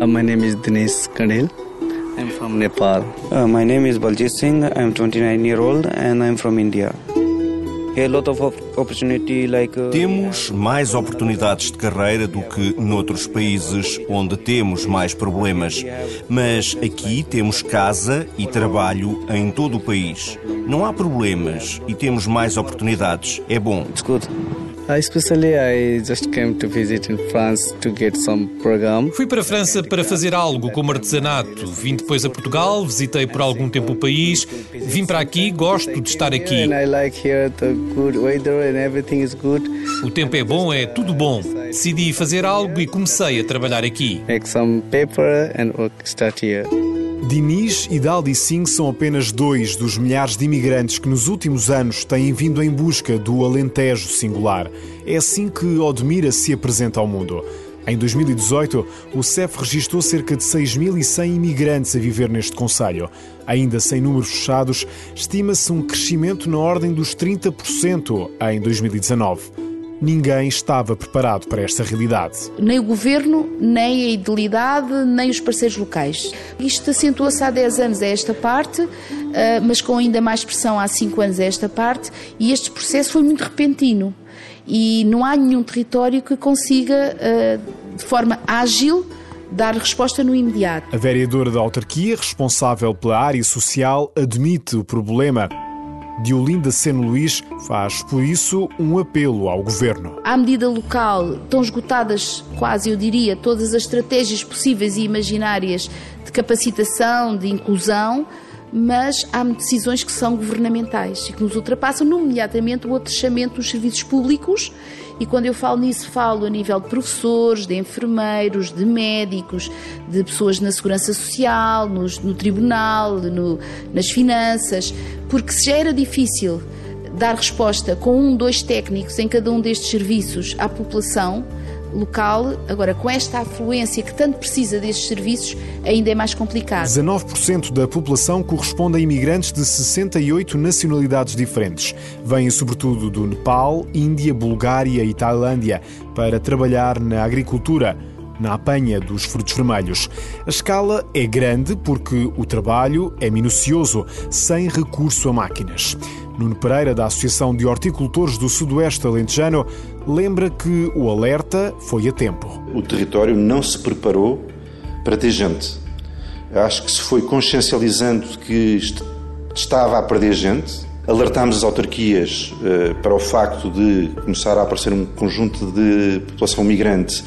Uh, my name is Dinesh Kandil. I'm from Nepal. Uh, my name is Baljit Singh. I'm 29 year old and I'm from India. A lot of opportunity like, uh, Temos mais oportunidades de carreira do que noutros países onde temos mais problemas. Mas aqui temos casa e trabalho em todo o país. Não há problemas e temos mais oportunidades. É bom. It's good. Especially, I just came to visit in France to get some program. Fui para a França para fazer algo como artesanato. Vim depois a Portugal, visitei por algum tempo o país. Vim para aqui, gosto de estar aqui. O tempo é bom, é tudo bom. Decidi fazer algo e comecei a trabalhar aqui. Make some paper and work start here. Diniz e Daldi Singh são apenas dois dos milhares de imigrantes que nos últimos anos têm vindo em busca do Alentejo singular. É assim que Odmira se apresenta ao mundo. Em 2018, o CEF registrou cerca de 6.100 imigrantes a viver neste Conselho. Ainda sem números fechados, estima-se um crescimento na ordem dos 30% em 2019. Ninguém estava preparado para esta realidade. Nem o governo, nem a idilidade, nem os parceiros locais. Isto acentua-se há 10 anos a esta parte, ah, mas com ainda mais pressão há 5 anos a esta parte, e este processo foi muito repentino. E não há nenhum território que consiga, ah, de forma ágil, dar resposta no imediato. A vereadora da autarquia, responsável pela área social, admite o problema. Diolinda Seno Luís faz, por isso, um apelo ao governo. À medida local, estão esgotadas, quase eu diria, todas as estratégias possíveis e imaginárias de capacitação, de inclusão, mas há decisões que são governamentais e que nos ultrapassam, nomeadamente o atrechamento dos serviços públicos. E quando eu falo nisso, falo a nível de professores, de enfermeiros, de médicos, de pessoas na segurança social, nos- no, tribunal, no- nas finanças, porque se já era difícil dar resposta com um, dois técnicos em cada um destes serviços à população local, agora com esta afluência que tanto precisa destes serviços, ainda é mais complicado. 19% da população corresponde a imigrantes de 68 nacionalidades diferentes. Vêm sobretudo do Nepal, Índia, Bulgária e Tailândia para trabalhar na agricultura. Na apanha dos frutos vermelhos. A escala é grande porque o trabalho é minucioso, sem recurso a máquinas. Nuno Pereira, da Associação de Horticultores do Sudoeste Alentejano, lembra que o alerta foi a tempo. O território não se preparou para ter gente. Acho que se foi consciencializando que est- estava a perder gente. Alertámos as autarquias eh, para o facto de começar a aparecer um conjunto de população migrante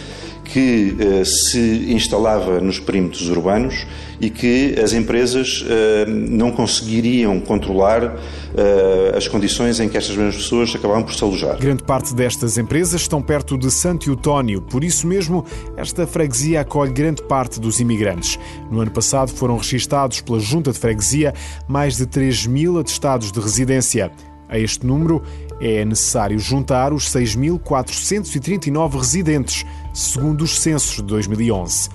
que eh, se instalava nos perímetros urbanos e que as empresas eh, não conseguiriam controlar eh, as condições em que estas mesmas pessoas acabavam por se alojar. Grande parte destas empresas estão perto de Santo Eutónio, por isso mesmo esta freguesia acolhe grande parte dos imigrantes. No ano passado foram registados pela Junta de Freguesia mais de 3 mil atestados de residência. A este número é necessário juntar os 6.439 residentes, segundo os censos de 2011.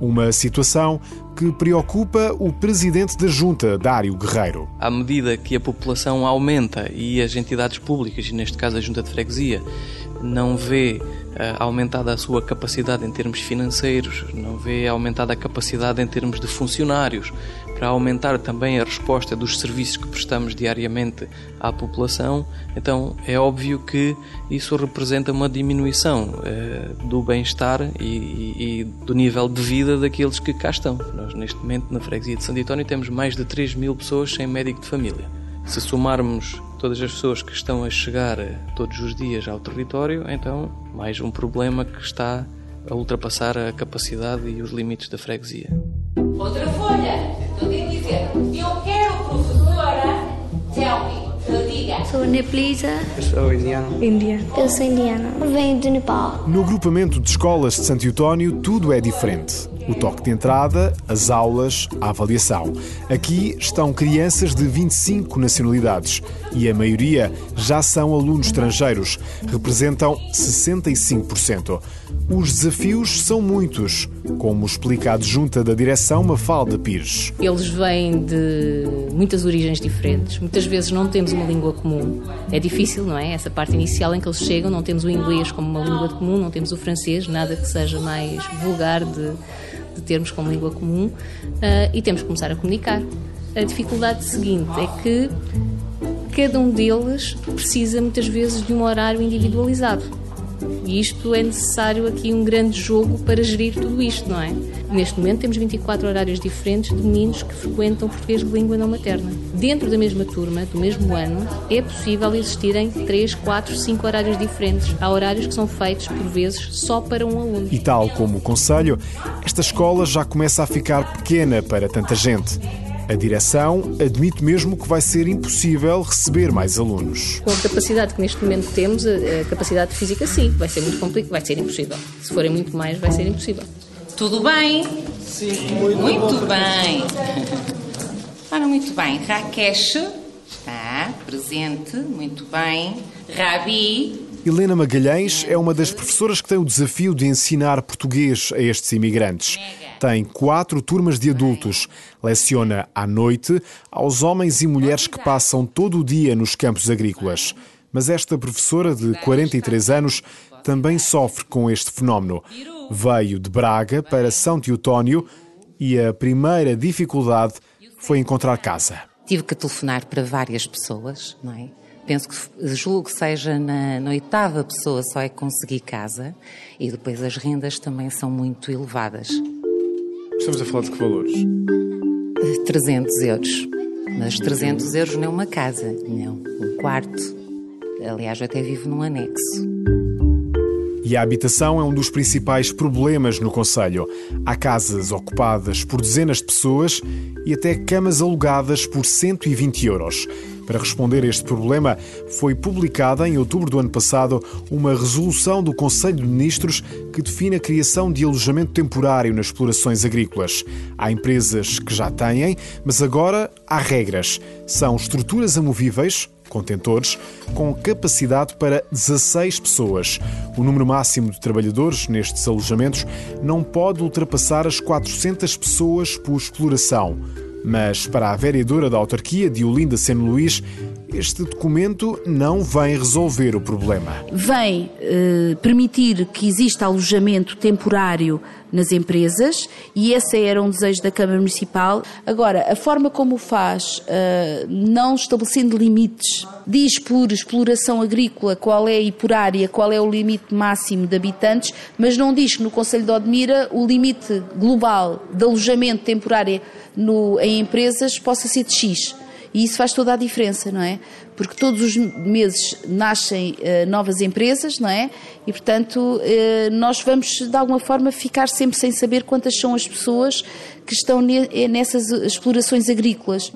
Uma situação que preocupa o presidente da Junta, Dário Guerreiro. à medida que a população aumenta e as entidades públicas, neste caso a Junta de Freguesia, não vê eh, aumentada a sua capacidade em termos financeiros, não vê aumentada a capacidade em termos de funcionários, para aumentar também a resposta dos serviços que prestamos diariamente à população, então é óbvio que isso representa uma diminuição eh, do bem-estar e, e- e do nível de vida daqueles que cá estão. Nós, neste momento, na freguesia de Santo António, temos mais de 3 mil pessoas sem médico de família. Se somarmos todas as pessoas que estão a chegar eh, todos os dias ao território, então mais um problema que está a ultrapassar a capacidade e os limites da freguesia. Outra folha. Dizer, eu quero professora. Tell me. Eu diga. Sou nepalesa. So Indiana. Índia. Eu sou indiana. Venho do Nepal. No agrupamento de escolas de Santo Eutónio, tudo é diferente. O toque de entrada, as aulas, a avaliação. Aqui estão crianças de 25 nacionalidades e a maioria já são alunos estrangeiros, representam 65%. Os desafios são muitos, como explica a adjunta da direção Mafalda Pires. Eles vêm de muitas origens diferentes. Muitas vezes não temos uma língua comum. É difícil, não é? Essa parte inicial em que eles chegam, não temos o inglês como uma língua comum, não temos o francês, nada que seja mais vulgar de, de termos como língua comum uh, e temos que começar a comunicar. A dificuldade seguinte é que cada um deles precisa muitas vezes de um horário individualizado. E isto é necessário aqui um grande jogo para gerir tudo isto, não é? Neste momento temos 24 horários diferentes de meninos que frequentam português de língua não materna. Dentro da mesma turma, do mesmo ano, é possível existirem 3, 4, 5 horários diferentes. Há horários que são feitos, por vezes, só para um aluno. E tal como o Conselho, esta escola já começa a ficar pequena para tanta gente. A direção admite mesmo que vai ser impossível receber mais alunos. Com a capacidade que neste momento temos, a capacidade física, sim, vai ser muito complicado, vai ser impossível. Se forem muito mais, vai ser impossível. Tudo bem? Sim, muito, muito bem. Ora, muito bem. Rakesh está presente, muito bem. Rabi. Helena Magalhães é uma das professoras que tem o desafio de ensinar português a estes imigrantes tem quatro turmas de adultos. Leciona à noite aos homens e mulheres que passam todo o dia nos campos agrícolas. Mas esta professora de 43 anos também sofre com este fenómeno. Veio de Braga para São Teotónio e a primeira dificuldade foi encontrar casa. Tive que telefonar para várias pessoas, não é? Penso que julgo que seja na, na, oitava pessoa só é conseguir casa e depois as rendas também são muito elevadas. Estamos a falar de que valores? 300 euros. Mas 300 euros não é uma casa, não. Um quarto. Aliás, eu até vivo num anexo. E a habitação é um dos principais problemas no Conselho. Há casas ocupadas por dezenas de pessoas e até camas alugadas por 120 euros. Para responder a este problema, foi publicada em outubro do ano passado uma resolução do Conselho de Ministros que define a criação de alojamento temporário nas explorações agrícolas. Há empresas que já têm, mas agora há regras. São estruturas amovíveis, contentores, com capacidade para 16 pessoas. O número máximo de trabalhadores nestes alojamentos não pode ultrapassar as 400 pessoas por exploração. Mas para a vereadora da autarquia de Olinda Seno Luís, este documento não vem resolver o problema. Vem eh, permitir que exista alojamento temporário nas empresas e esse era um desejo da Câmara Municipal. Agora, a forma como o faz, eh, não estabelecendo limites, diz por exploração agrícola qual é e por área qual é o limite máximo de habitantes, mas não diz que no Conselho de Odmira o limite global de alojamento temporário no, em empresas possa ser de X. E isso faz toda a diferença, não é? Porque todos os meses nascem uh, novas empresas, não é? E, portanto, uh, nós vamos, de alguma forma, ficar sempre sem saber quantas são as pessoas que estão ne eh, nessas explorações agrícolas.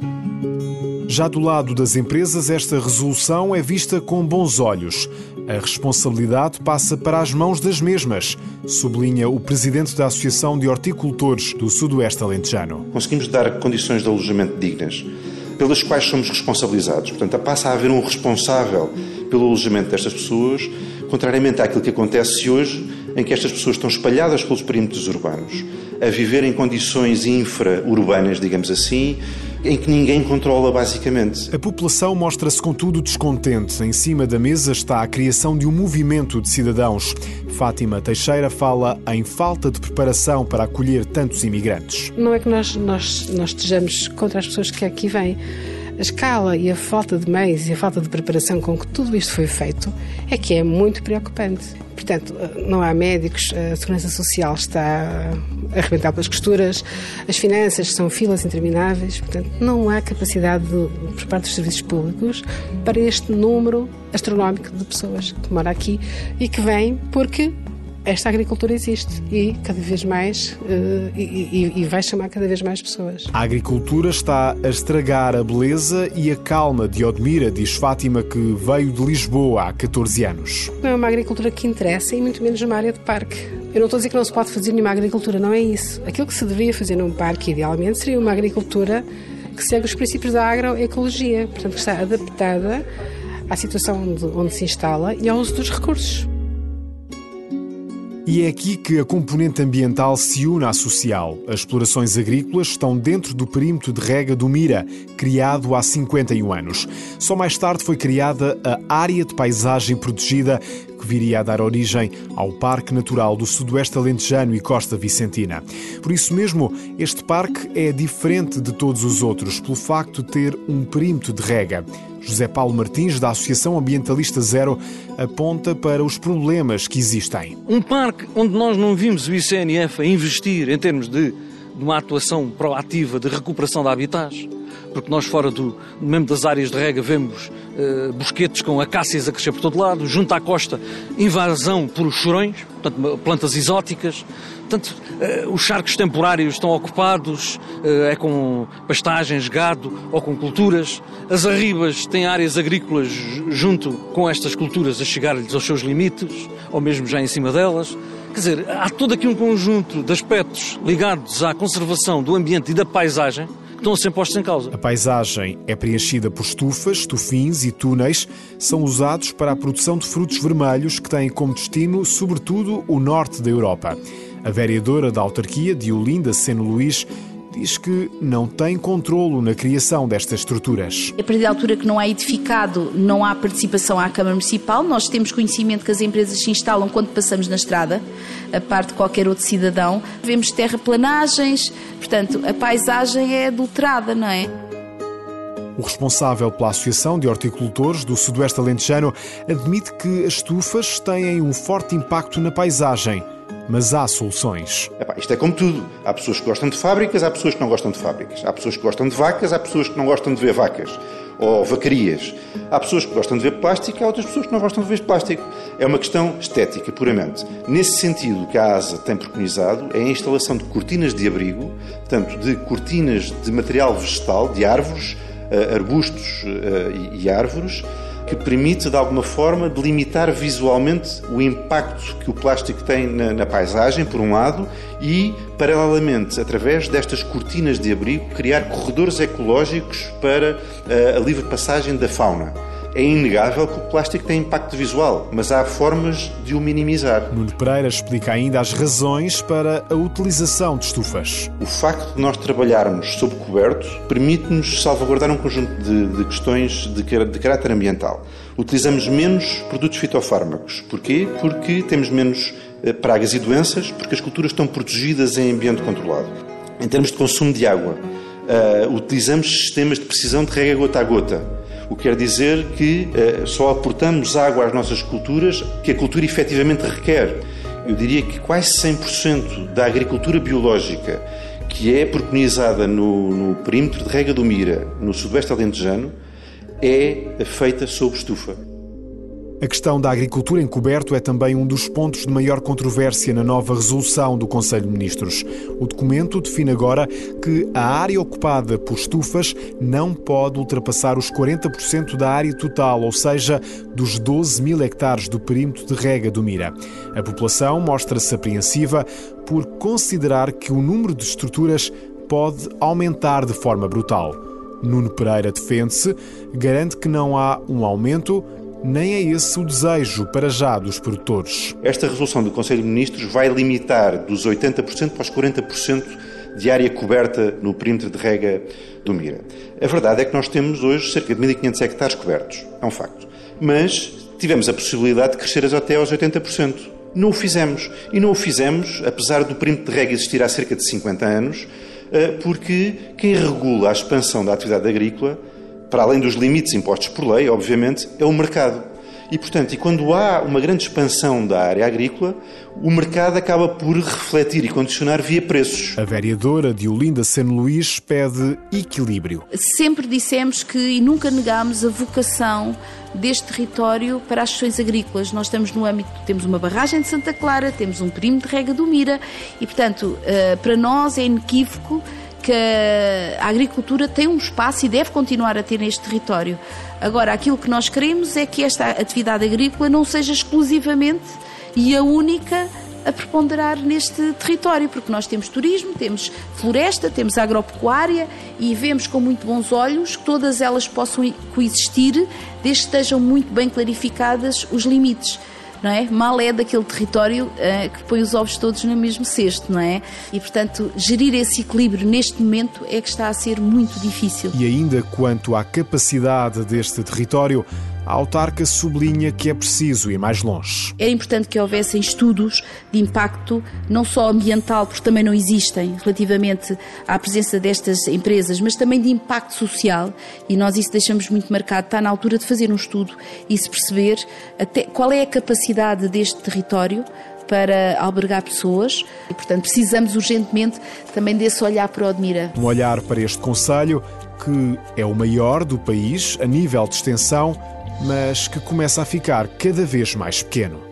Já do lado das empresas, esta resolução é vista com bons olhos. A responsabilidade passa para as mãos das mesmas, sublinha o presidente da Associação de Horticultores do Sudoeste Alentejano. Conseguimos dar condições de alojamento dignas, pelas quais somos responsabilizados. Portanto, passa a haver um responsável pelo alojamento destas pessoas, contrariamente àquilo que acontece hoje, em que estas pessoas estão espalhadas pelos perímetros urbanos, a viver em condições infra-urbanas, digamos assim, em que ninguém controla basicamente. A população mostra-se, contudo, descontente. Em cima da mesa está a criação de um movimento de cidadãos. Fátima Teixeira fala em falta de preparação para acolher tantos imigrantes. Não é que nós, nós, nós estejamos contra as pessoas que aqui vêm. A escala e a falta de meios e a falta de preparação com que tudo isto foi feito é que é muito preocupante. Portanto, não há médicos, a segurança social está a arrebentar pelas costuras, as finanças são filas intermináveis, portanto, não há capacidade de, por parte dos serviços públicos para este número astronómico de pessoas que moram aqui e que vêm porque esta agricultura existe e cada vez mais uh, e, e, vai chamar cada vez mais pessoas. A agricultura está a estragar a beleza e a calma de Odmira, diz Fátima, que veio de Lisboa há 14 anos. Não é uma agricultura que interessa e muito menos numa área de parque. Eu não estou a dizer que não se pode fazer nenhuma agricultura, não é isso. Aquilo que se deveria fazer num parque, idealmente, seria uma agricultura que segue os princípios da agroecologia, portanto, que está adaptada à situação onde, onde se instala e ao uso dos recursos. E é aqui que a componente ambiental se une à social. As explorações agrícolas estão dentro do perímetro de rega do Mira, criado há 51 anos. Só mais tarde foi criada a Área de Paisagem Protegida, que viria a dar origem ao Parque Natural do Sudoeste Alentejano e Costa Vicentina. Por isso mesmo, este parque é diferente de todos os outros pelo facto de ter um perímetro de rega. José Paulo Martins, da Associação Ambientalista Zero, aponta para os problemas que existem. Um parque onde nós não vimos o ICNF a investir em termos de, de uma atuação proativa de recuperação de habitats, porque nós fora do mesmo das áreas de rega vemos uh, bosquetes com acácias a crescer por todo lado, junto à costa invasão por chorões, portanto, plantas exóticas, portanto, uh, os charcos temporários estão ocupados, uh, é com pastagens, gado ou com culturas, as arribas têm áreas agrícolas junto com estas culturas a chegar-lhes aos seus limites, ou mesmo já em cima delas. Quer dizer, há todo aqui um conjunto de aspectos ligados à conservação do ambiente e da paisagem estão a ser postos em causa. A paisagem é preenchida por estufas, estufins e túneis. São usados para a produção de frutos vermelhos que têm como destino, sobretudo, o norte da Europa. A vereadora da autarquia de Olinda, Seno Luís, diz que não tem controlo na criação destas estruturas. A partir da altura que não é edificado, não há participação à Câmara Municipal. Nós temos conhecimento que as empresas se instalam quando passamos na estrada, a parte de qualquer outro cidadão. Vemos terraplanagens, portanto, a paisagem é adulterada, não é? O responsável pela Associação de Horticultores do Sudoeste Alentejano admite que as estufas têm um forte impacto na paisagem mas há soluções. Epá, isto é como tudo. Há pessoas que gostam de fábricas, há pessoas que não gostam de fábricas. Há pessoas que gostam de vacas, há pessoas que não gostam de ver vacas. Ou vacarias. Há pessoas que gostam de ver plástico, há outras pessoas que não gostam de ver plástico. É uma questão estética, puramente. Nesse sentido, que a ASA tem preconizado é a instalação de cortinas de abrigo, portanto, de cortinas de material vegetal, de árvores, eh, arbustos eh, e árvores, que permite, de alguma forma, delimitar visualmente o impacto que o plástico tem na, na, paisagem, por um lado, e, paralelamente, através destas cortinas de abrigo, criar corredores ecológicos para eh, a livre passagem da fauna. É inegável que o plástico tem impacto visual, mas há formas de o minimizar. Nuno Pereira explica ainda as razões para a utilização de estufas. O facto de nós trabalharmos sob coberto permite-nos salvaguardar um conjunto de, de questões de, de caráter ambiental. Utilizamos menos produtos fitofármacos. Porquê? Porque temos menos eh, pragas e doenças, porque as culturas estão protegidas em ambiente controlado. Em termos de consumo de água, uh, utilizamos sistemas de precisão de rega gota a gota o que quer dizer que uh, só aportamos água às nossas culturas que a cultura efetivamente requer. Eu diria que quase 100% da agricultura biológica que é preconizada no, no perímetro de rega do Mira, no sudoeste alentejano, é feita sob estufa. A questão da agricultura em coberto é também um dos pontos de maior controvérsia na nova resolução do Conselho de Ministros. O documento define agora que a área ocupada por estufas não pode ultrapassar os 40% da área total, ou seja, dos 12 mil hectares do perímetro de rega do Mira. A população mostra-se apreensiva por considerar que o número de estruturas pode aumentar de forma brutal. Nuno Pereira defende-se, garante que não há um aumento, nem é esse o desejo para já dos produtores. Esta resolução do Conselho de Ministros vai limitar dos 80% para os 40% de área coberta no perímetro de rega do Mira. A verdade é que nós temos hoje cerca de 1.500 hectares cobertos, é um facto. Mas tivemos a possibilidade de crescer até aos 80%. Não o fizemos. E não o fizemos, apesar do perímetro de rega existir há cerca de 50 anos, eh, porque quem regula a expansão da atividade agrícola para além dos limites impostos por lei, obviamente, é o mercado. E, portanto, e quando há uma grande expansão da área agrícola, o mercado acaba por refletir e condicionar via preços. A vereadora de Olinda Seno Luís pede equilíbrio. Sempre dissemos que e nunca negámos a vocação deste território para as questões agrícolas. Nós estamos no âmbito, temos uma barragem de Santa Clara, temos um perímetro de rega do Mira e, portanto, eh, para nós é inequívoco que a agricultura tem um espaço e deve continuar a ter neste território. Agora, aquilo que nós queremos é que esta atividade agrícola não seja exclusivamente e a única a preponderar neste território, porque nós temos turismo, temos floresta, temos agropecuária e vemos com muito bons olhos que todas elas possam coexistir desde que estejam muito bem clarificadas os limites não é? Mal é daquele território uh, que põe os ovos todos no mesmo cesto, não é? E, portanto, gerir esse equilíbrio neste momento é que está a ser muito difícil. E ainda quanto à capacidade deste território, a autarca sublinha que é preciso ir mais longe. Era importante que houvessem estudos de impacto, não só ambiental, porque também não existem relativamente à presença destas empresas, mas também de impacto social, e nós isso deixamos muito marcado. Está na altura de fazer um estudo e se perceber até qual é a capacidade deste território para albergar pessoas e, portanto, precisamos urgentemente também desse olhar para o Odmira. Um olhar para este Conselho, que é o maior do país a nível de extensão, mas que começa a ficar cada vez mais pequeno.